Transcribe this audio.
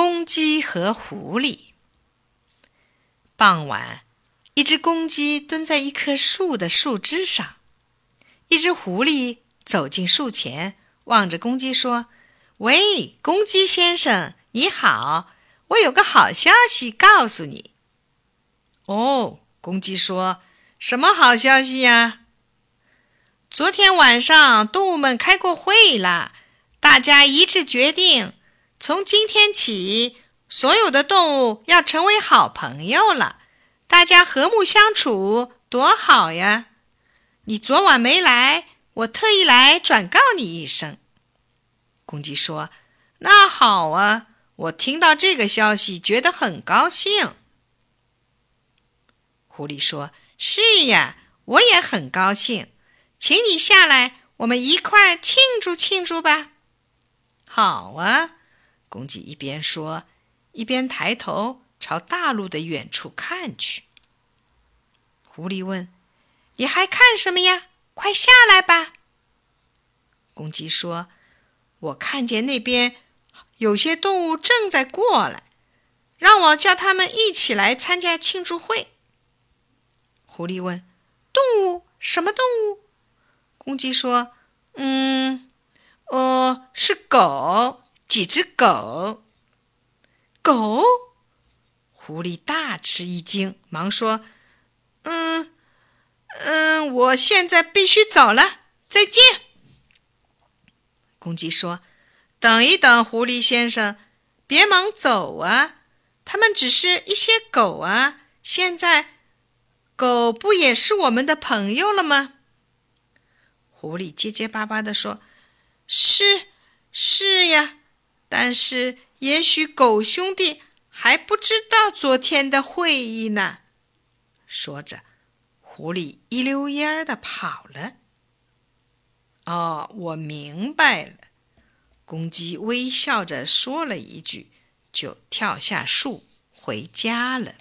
公鸡和狐狸。傍晚，一只公鸡蹲在一棵树的树枝上，一只狐狸走进树前，望着公鸡说：“喂，公鸡先生，你好，我有个好消息告诉你。”哦，公鸡说：“什么好消息呀？”昨天晚上，动物们开过会了，大家一致决定。从今天起，所有的动物要成为好朋友了，大家和睦相处，多好呀！你昨晚没来，我特意来转告你一声。公鸡说：“那好啊，我听到这个消息，觉得很高兴。”狐狸说：“是呀，我也很高兴，请你下来，我们一块儿庆祝庆祝吧。”好啊。公鸡一边说，一边抬头朝大陆的远处看去。狐狸问：“你还看什么呀？快下来吧！”公鸡说：“我看见那边有些动物正在过来，让我叫他们一起来参加庆祝会。”狐狸问：“动物？什么动物？”公鸡说：“嗯，哦，是狗。”几只狗，狗！狐狸大吃一惊，忙说：“嗯，嗯，我现在必须走了，再见。”公鸡说：“等一等，狐狸先生，别忙走啊！他们只是一些狗啊，现在狗不也是我们的朋友了吗？”狐狸结结巴巴地说：“是，是呀。”但是，也许狗兄弟还不知道昨天的会议呢。说着，狐狸一溜烟儿的跑了。哦，我明白了。公鸡微笑着说了一句，就跳下树回家了。